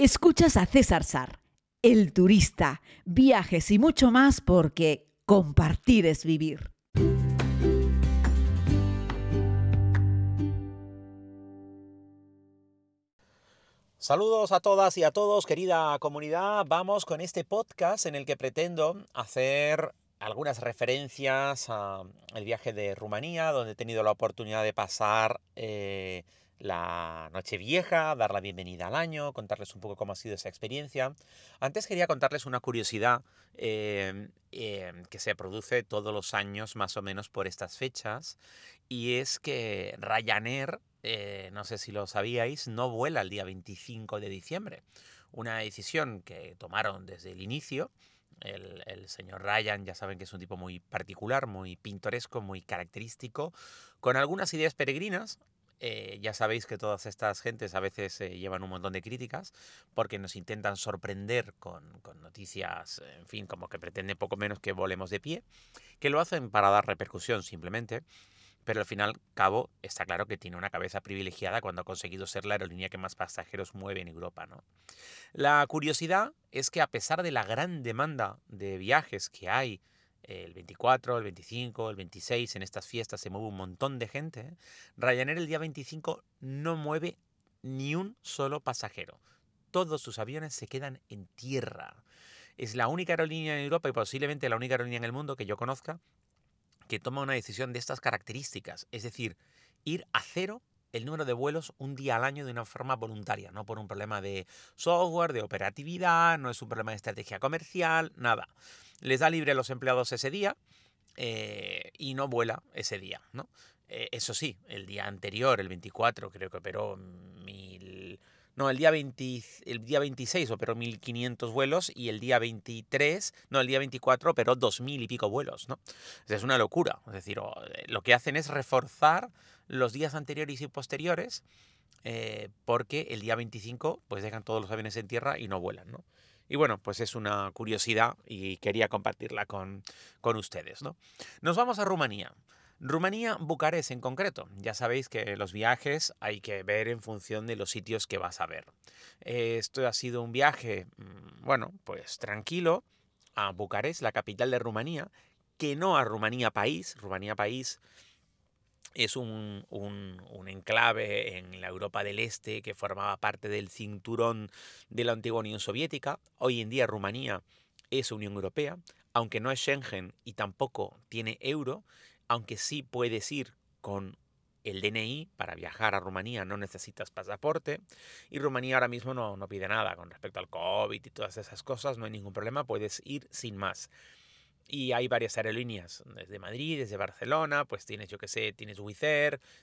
Escuchas a César Sar, el turista, viajes y mucho más porque compartir es vivir. Saludos a todas y a todos, querida comunidad. Vamos con este podcast en el que pretendo hacer algunas referencias al viaje de Rumanía, donde he tenido la oportunidad de pasar eh, la noche vieja, dar la bienvenida al año, contarles un poco cómo ha sido esa experiencia. Antes quería contarles una curiosidad em, em, que se produce todos los años más o menos por estas fechas, y es que Ryanair, eh, no sé si lo sabíais, no vuela el día 25 de diciembre. Una decisión que tomaron desde el inicio. El, el, señor Ryan, ya saben que es un tipo muy particular, muy pintoresco, muy característico, con algunas ideas peregrinas, eh, ya sabéis que todas estas gentes a veces eh, llevan un montón de críticas porque nos intentan sorprender con, con, noticias, en fin, como que pretenden poco menos que volemos de pie, que lo hacen para dar repercusión simplemente, pero al final cabo está claro que tiene una cabeza privilegiada cuando ha conseguido ser la aerolínea que más pasajeros mueve en Europa. ¿no? La curiosidad es que a pesar de la gran demanda de viajes que hay, el 24, el 25, el 26, en estas fiestas se mueve un montón de gente. ¿eh? Ryanair el día 25 no mueve ni un solo pasajero. Todos sus aviones se quedan en tierra. Es la única aerolínea en Europa y posiblemente la única aerolínea en el mundo que yo conozca que toma una decisión de estas características. Es decir, ir a cero el número de vuelos un día al año de una forma voluntaria, no por un problema de software, de operatividad, no es un problema de estrategia comercial, nada les da libre a los empleados ese día eh, y no vuela ese día, ¿no? Eh, eso sí, el día anterior, el 24, creo que operó mil... No, el día, 20, el día 26 operó 1.500 vuelos y el día 23, no, el día 24 operó 2.000 y pico vuelos, ¿no? Es una locura. Es decir, eh, lo que hacen es reforzar los días anteriores y posteriores porque el día 25 pues dejan todos los aviones en tierra y no vuelan, ¿no? Y bueno, pues es una curiosidad y quería compartirla con, con ustedes. ¿no? Nos vamos a Rumanía. Rumanía, Bucarest en concreto. Ya sabéis que los viajes hay que ver en función de los sitios que vas a ver. Esto ha sido un viaje, mm, bueno, pues tranquilo a Bucarest, la capital de Rumanía, que no a Rumanía país. Rumanía país es un, enclave en la Europa del Este que formaba parte del cinturón de la antigua Unión Soviética. Hoy en día Rumanía es Unión Europea, aunque no es Schengen y tampoco tiene euro, aunque sí puedes ir con el DNI para viajar a Rumanía, no necesitas pasaporte. Y Rumanía ahora mismo no, no pide nada con respecto al COVID y todas esas cosas, no hay ningún problema, puedes ir sin más. Y hay varias aerolíneas, desde Madrid, desde Barcelona, pues tienes, yo que sé, tienes Wizz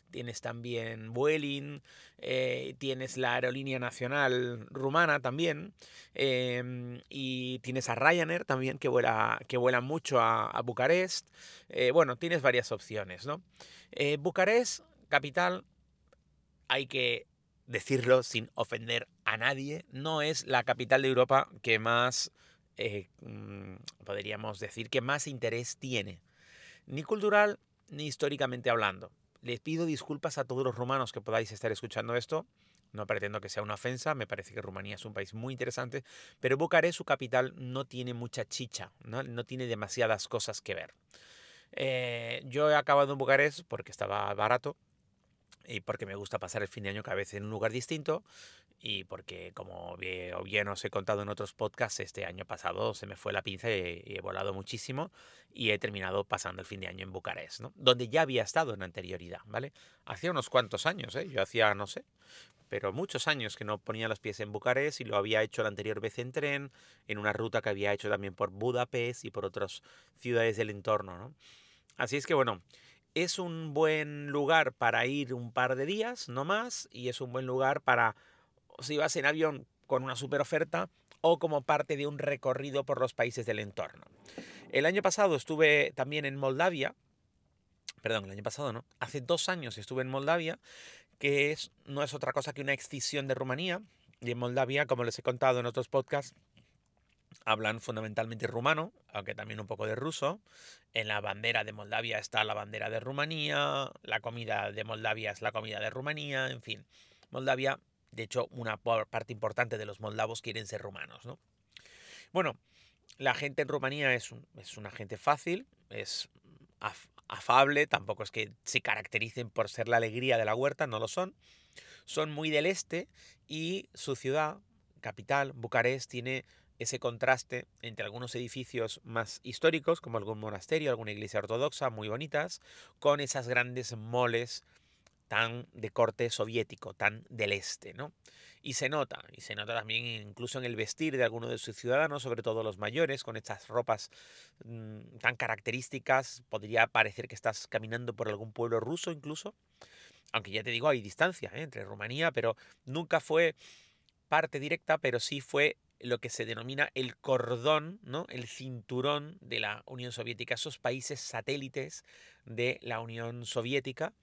tienes también Vueling, eh, tienes la aerolínea nacional rumana también, em, y tienes a Ryanair también, que vuela, que vuela mucho a, Bucarest. Eh, bueno, tienes varias opciones, ¿no? Eh, Bucarest, capital, hay que decirlo sin ofender a nadie, no es la capital de Europa que más eh, mm, podríamos decir que más interés tiene, ni cultural ni históricamente hablando. Les pido disculpas a todos los rumanos que podáis estar escuchando esto. No pretendo que sea una ofensa, me parece que Rumanía es un país muy interesante, pero Bucarest, su capital, no tiene mucha chicha, no, no tiene demasiadas cosas que ver. Eh, yo he acabado en Bucarest porque estaba barato, y porque me gusta pasar el fin de año cada vez en un lugar distinto y porque como bien, os he contado en otros podcasts, este año pasado se me fue la pinza y, he volado muchísimo y he terminado pasando el fin de año en Bucarest, ¿no? donde ya había estado en anterioridad, ¿vale? Hacía unos cuantos años, ¿eh? yo hacía, no sé, pero muchos años que no ponía los pies en Bucarest y lo había hecho la anterior vez en tren, en una ruta que había hecho también por Budapest y por otras ciudades del entorno, ¿no? Así es que bueno, es un buen lugar para ir un par de días, no más, y es un buen lugar para, si vas en avión con una super oferta, o como parte de un recorrido por los países del entorno. El año pasado estuve también en Moldavia, perdón, el año pasado no, hace dos años estuve en Moldavia, que es, no es otra cosa que una excisión de Rumanía, y en Moldavia, como les he contado en otros podcasts, hablan fundamentalmente rumano, aunque también un poco de ruso. En la bandera de Moldavia está la bandera de Rumanía, la comida de Moldavia es la comida de Rumanía, en fin. Moldavia De hecho, una parte importante de los moldavos quieren ser rumanos, ¿no? Bueno, la gente en Rumanía es, es una gente fácil, es afable, tampoco es que se caractericen por ser la alegría de la huerta, no lo son. Son muy del este y su ciudad, capital, Bucarest, tiene ese contraste entre algunos edificios más históricos, como algún monasterio, alguna iglesia ortodoxa, muy bonitas, con esas grandes moles tan de corte soviético, tan del este, ¿no? Y se nota, y se nota también incluso en el vestir de algunos de sus ciudadanos, sobre todo los mayores, con estas ropas mm, tan características, podría parecer que estás caminando por algún pueblo ruso incluso, aunque ya te digo, hay distancia ¿eh? entre Rumanía, pero nunca fue parte directa, pero sí fue lo que se denomina el cordón, ¿no? el cinturón de la Unión Soviética, esos países satélites de la Unión Soviética,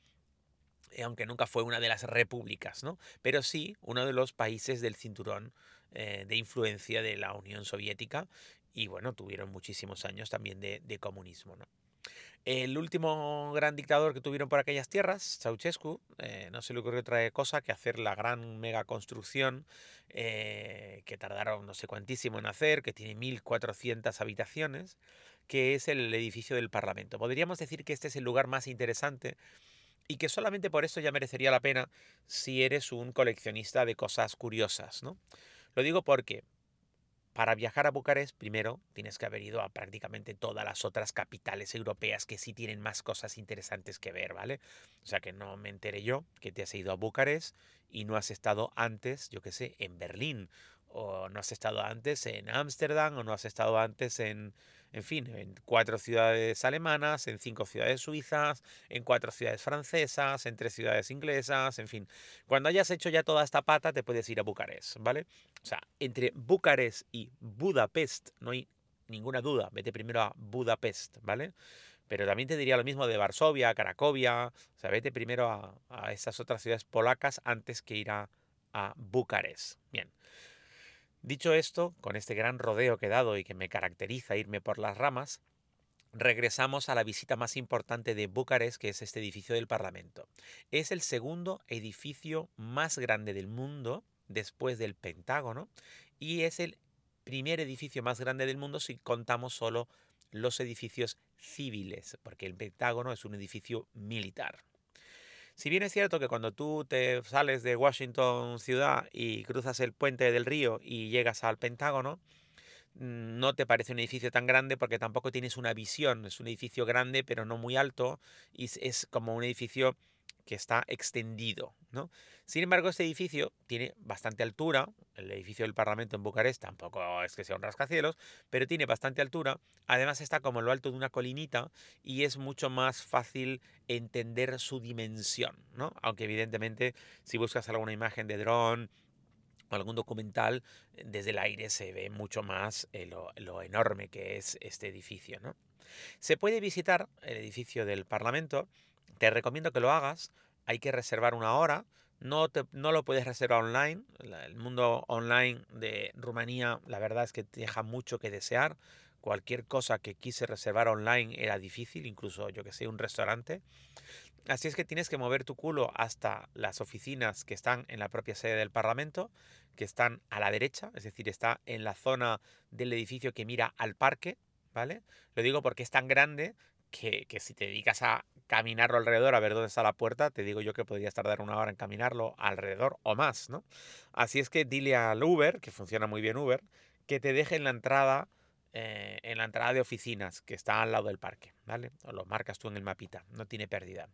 eh, aunque nunca fue una de las repúblicas, ¿no? pero sí uno de los países del cinturón eh, de influencia de la Unión Soviética y bueno, tuvieron muchísimos años también de, de comunismo. ¿no? El último gran dictador que tuvieron por aquellas tierras, Ceausescu, eh, no se le ocurrió otra cosa que hacer la gran mega construcción eh, que tardaron no sé cuantísimo en hacer, que tiene 1.400 habitaciones, que es el edificio del Parlamento. Podríamos decir que este es el lugar más interesante y que solamente por eso ya merecería la pena si eres un coleccionista de cosas curiosas, ¿no? Lo digo porque para viajar a Bucarest, primero tienes que haber ido a prácticamente todas las otras capitales europeas que sí tienen más cosas interesantes que ver, ¿vale? O sea que no me enteré yo que te has ido a Bucarest y no has estado antes, yo qué sé, en Berlín, o no has estado antes en Ámsterdam, o no has estado antes en, en fin, en cuatro ciudades alemanas, en cinco ciudades suizas, en cuatro ciudades francesas, en tres ciudades inglesas, en fin. Cuando hayas hecho ya toda esta pata, te puedes ir a Bucarest, ¿vale? O sea, entre Bucarest y Budapest no hay ninguna duda. Vete primero a Budapest, ¿vale? Pero también te diría lo mismo de Varsovia, Cracovia. O sea, vete primero a, a esas otras ciudades polacas antes que ir a, a Bucarest. Bien. Dicho esto, con este gran rodeo que he dado y que me caracteriza irme por las ramas, regresamos a la visita más importante de Bucarest, que es este edificio del Parlamento. Es el segundo edificio más grande del mundo después del Pentágono y es el primer edificio más grande del mundo si contamos solo los edificios civiles, porque el Pentágono es un edificio militar. Si bien es cierto que cuando tú te sales de Washington ciudad y cruzas el puente del río y llegas al Pentágono, mm, no te parece un edificio tan grande porque tampoco tienes una visión. Es un edificio grande pero no muy alto y es como un edificio que está extendido. ¿no? Sin embargo, este edificio tiene bastante altura, el edificio del Parlamento en Bucarest tampoco es que sea un rascacielos, pero tiene bastante altura, además está como lo alto de una colinita y es mucho más fácil entender su dimensión, ¿no? aunque evidentemente si buscas alguna imagen de dron o algún documental, desde el aire se ve mucho más eh, lo, lo enorme que es este edificio. ¿no? Se puede visitar el edificio del Parlamento, te recomiendo que lo hagas. Hay que reservar una hora. No, te, no lo puedes reservar online. El mundo online de Rumanía, la verdad es que deja mucho que desear. Cualquier cosa que quise reservar online era difícil, incluso yo que sé, un restaurante. Así es que tienes que mover tu culo hasta las oficinas que están en la propia sede del Parlamento, que están a la derecha, es decir, está en la zona del edificio que mira al parque, ¿vale? Lo digo porque es tan grande que, que si te dedicas a caminarlo alrededor a ver dónde está la puerta, te digo yo que podrías tardar una hora en caminarlo alrededor o más, ¿no? Así es que dile al Uber, que funciona muy bien Uber, que te deje en la entrada, eh, en la entrada de oficinas, que está al lado del parque, ¿vale? Lo marcas tú en el mapita, no tiene pérdida.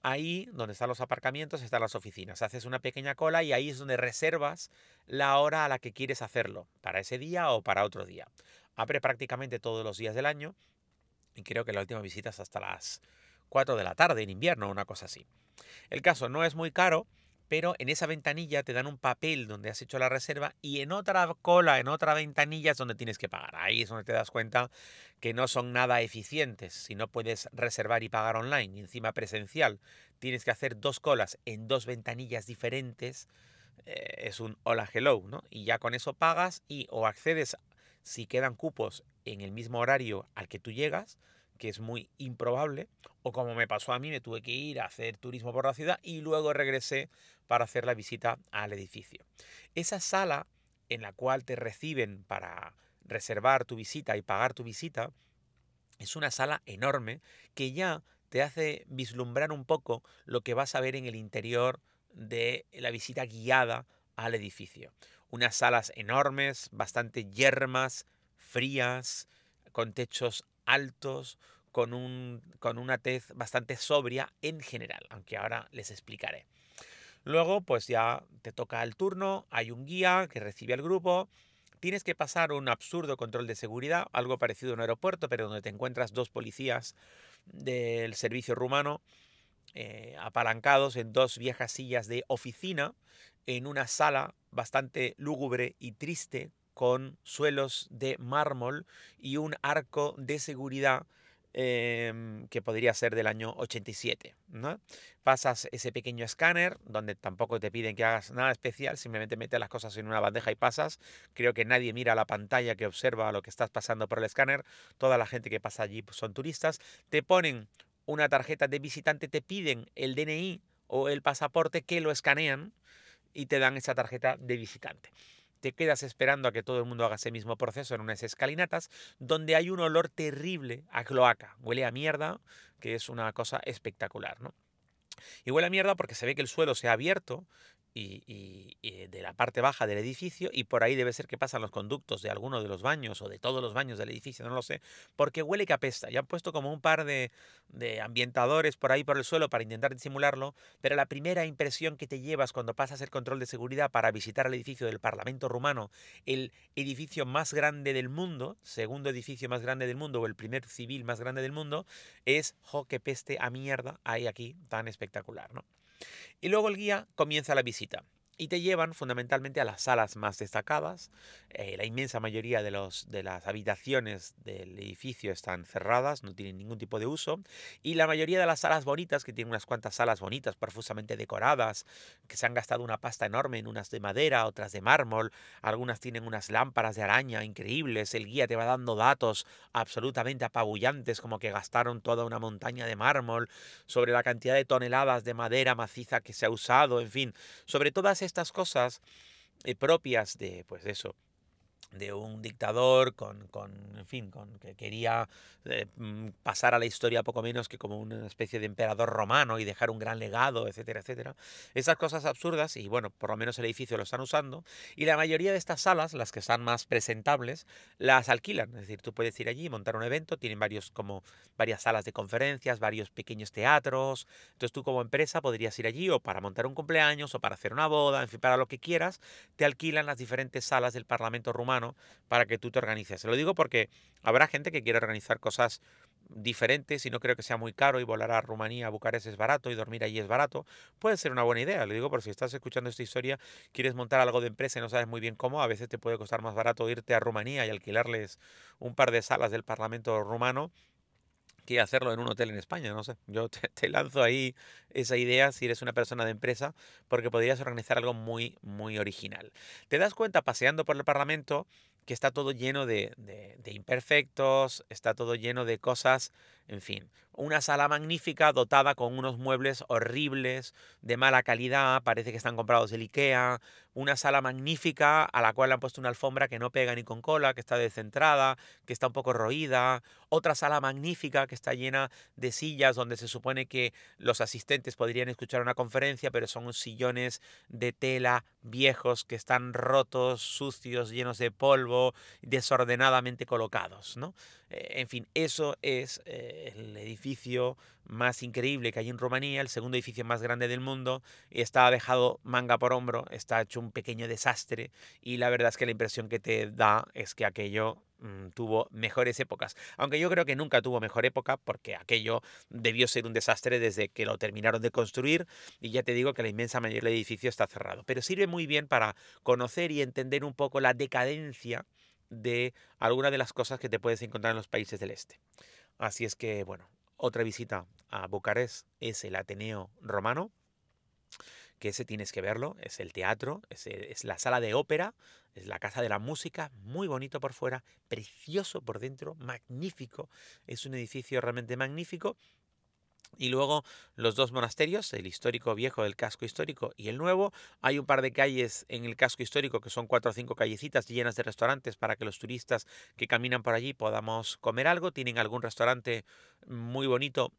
Ahí, donde están los aparcamientos, están las oficinas. Haces una pequeña cola y ahí es donde reservas la hora a la que quieres hacerlo, para ese día o para otro día. Abre prácticamente todos los días del año y creo que la última visita es hasta las 4 de la tarde en invierno, una cosa así. El caso no es muy caro, pero en esa ventanilla te dan un papel donde has hecho la reserva y en otra cola, en otra ventanilla es donde tienes que pagar. Ahí es donde te das cuenta que no son nada eficientes. Si no puedes reservar y pagar online y encima presencial, tienes que hacer dos colas en dos ventanillas diferentes. Eh, es un hola hello, ¿no? Y ya con eso pagas y o accedes si quedan cupos en el mismo horario al que tú llegas, que es muy improbable, o como me pasó a mí, me tuve que ir a hacer turismo por la ciudad y luego regresé para hacer la visita al edificio. Esa sala en la cual te reciben para reservar tu visita y pagar tu visita, es una sala enorme que ya te hace vislumbrar un poco lo que vas a ver en el interior de la visita guiada al edificio. Unas salas enormes, bastante yermas, frías, con techos altos, con, un, con una tez bastante sobria en general, aunque ahora les explicaré. Luego, pues ya te toca el turno, hay un guía que recibe al grupo, tienes que pasar un absurdo control de seguridad, algo parecido a un aeropuerto, pero donde te encuentras dos policías del servicio rumano eh, apalancados en dos viejas sillas de oficina en una sala bastante lúgubre y triste con suelos de mármol y un arco de seguridad em, que podría ser del año 87. ¿no? Pasas ese pequeño escáner, donde tampoco te piden que hagas nada especial, simplemente metes las cosas en una bandeja y pasas. Creo que nadie mira la pantalla que observa lo que estás pasando por el escáner. Toda la gente que pasa allí pues, son turistas. Te ponen una tarjeta de visitante, te piden el DNI o el pasaporte que lo escanean y te dan esa tarjeta de visitante te quedas esperando a que todo el mundo haga ese mismo proceso en unas escalinatas donde hay un olor terrible a cloaca. Huele a mierda, que es una cosa espectacular, ¿no? Y huele a mierda porque se ve que el suelo se ha abierto y, de la parte baja del edificio y por ahí debe ser que pasan los conductos de alguno de los baños o de todos los baños del edificio, no lo sé, porque huele que apesta. Ya han puesto como un par de, de ambientadores por ahí por el suelo para intentar disimularlo, pero la primera impresión que te llevas cuando pasas el control de seguridad para visitar el edificio del Parlamento rumano, el edificio más grande del mundo, segundo edificio más grande del mundo o el primer civil más grande del mundo, es, jo, que peste a mierda hay aquí tan espectacular, ¿no? Y luego el guía comienza la visita y te llevan fundamentalmente a las salas más destacadas. Eh, la inmensa mayoría de, los, de las habitaciones del edificio están cerradas, no tienen ningún tipo de uso. Y la mayoría de las salas bonitas, que tienen unas cuantas salas bonitas, profusamente decoradas, que se han gastado una pasta enorme en unas de madera, otras de mármol, algunas tienen unas lámparas de araña increíbles, el guía te va dando datos absolutamente apabullantes, como que gastaron toda una montaña de mármol, sobre la cantidad de toneladas de madera maciza que se ha usado, en fin, sobre todas estas cosas eh, propias de, pues eso, de un dictador con, con, en fin, con que quería eh, mm, pasar a la historia poco menos que como una especie de emperador romano y dejar un gran legado, etcétera, etcétera. Esas cosas absurdas, y bueno, por lo menos el edificio lo están usando, y la mayoría de estas salas, las que están más presentables, las alquilan. Es decir, tú puedes ir allí montar un evento, tienen varios, como varias salas de conferencias, varios pequeños teatros. Entonces tú como empresa podrías ir allí o para montar un cumpleaños o para hacer una boda, en fin, para lo que quieras, te alquilan las diferentes salas del Parlamento rumano para que tú te organices. Lo digo porque habrá gente que quiere organizar cosas diferentes y no creo que sea muy caro y volar a Rumanía, a Bucarest es barato y dormir allí es barato, puede ser una buena idea. Le digo por si estás escuchando esta historia, quieres montar algo de empresa y no sabes muy bien cómo, a veces te puede costar más barato irte a Rumanía y alquilarles un par de salas del Parlamento rumano hacerlo en un hotel en España, no sé. Yo te, lanzo ahí esa idea si eres una persona de empresa, porque podrías organizar algo muy, muy original. Te das cuenta paseando por el Parlamento que está todo lleno de, de, imperfectos, está todo lleno de cosas, en fin, una sala magnífica dotada con unos muebles horribles, de mala calidad, parece que están comprados del IKEA, una sala magnífica a la cual le han puesto una alfombra que no pega ni con cola, que está descentrada, que está un poco roída, otra sala magnífica que está llena de sillas donde se supone que los asistentes podrían escuchar una conferencia, pero son sillones de tela viejos que están rotos, sucios, llenos de polvo, desordenadamente colocados, ¿no? Eh, en fin, eso es eh, el edificio más increíble que hay en Rumanía, el segundo edificio más grande del mundo, está dejado manga por hombro, está hecho un pequeño desastre, y la verdad es que la impresión que te da es que aquello mm, tuvo mejores épocas. Aunque yo creo que nunca tuvo mejor época porque aquello debió ser un desastre desde que lo terminaron de construir y ya te digo que la inmensa mayoría del edificio está cerrado. Pero sirve muy bien para conocer y entender un poco la decadencia de alguna de las cosas que te puedes encontrar en los países del este. Así es que, bueno, otra visita a Bucarest es el Ateneo Romano, que ese tienes que verlo, es el teatro, es, es la sala de ópera, es la casa de la música, muy bonito por fuera, precioso por dentro, magnífico, es un edificio realmente magnífico y luego los dos monasterios, el histórico viejo del casco histórico y el nuevo. Hay un par de calles en el casco histórico que son cuatro o cinco callecitas llenas de restaurantes para que los turistas que caminan por allí podamos comer algo. Tienen algún restaurante muy bonito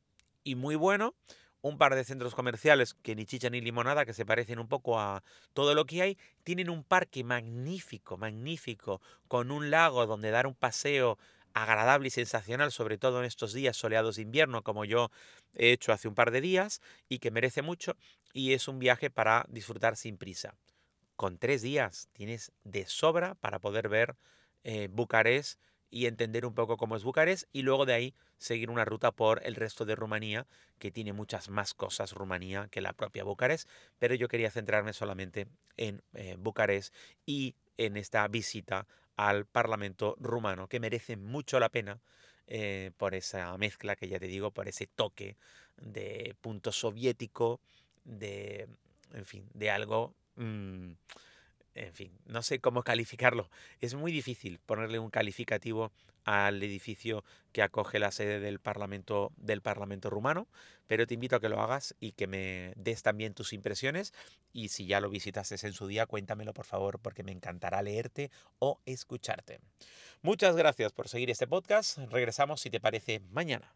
y muy bueno. Un par de centros comerciales que ni chicha ni limonada, que se parecen un poco a todo lo que hay. Tienen un parque magnífico, magnífico, con un lago donde dar un paseo agradable y sensacional, sobre todo en estos días soleados de invierno, como yo he hecho hace un par de días, y que merece mucho, y es un viaje para disfrutar sin prisa. Con tres días tienes de sobra para poder ver eh, Bucarest y entender un poco cómo es Bucarest, y luego de ahí seguir una ruta por el resto de Rumanía, que tiene muchas más cosas Rumanía que la propia Bucarest, pero yo quería centrarme solamente en eh, Bucarest y en esta visita al Parlamento rumano, que merece mucho la pena eh, por esa mezcla que ya te digo, por ese toque de punto soviético, de, en fin, de algo... Mm, en fin, no sé cómo calificarlo. Es muy difícil ponerle un calificativo al edificio que acoge la sede del Parlamento del Parlamento rumano, pero te invito a que lo hagas y que me des también tus impresiones y si ya lo visitaste en su día, cuéntamelo por favor porque me encantará leerte o escucharte. Muchas gracias por seguir este podcast. Regresamos si te parece mañana.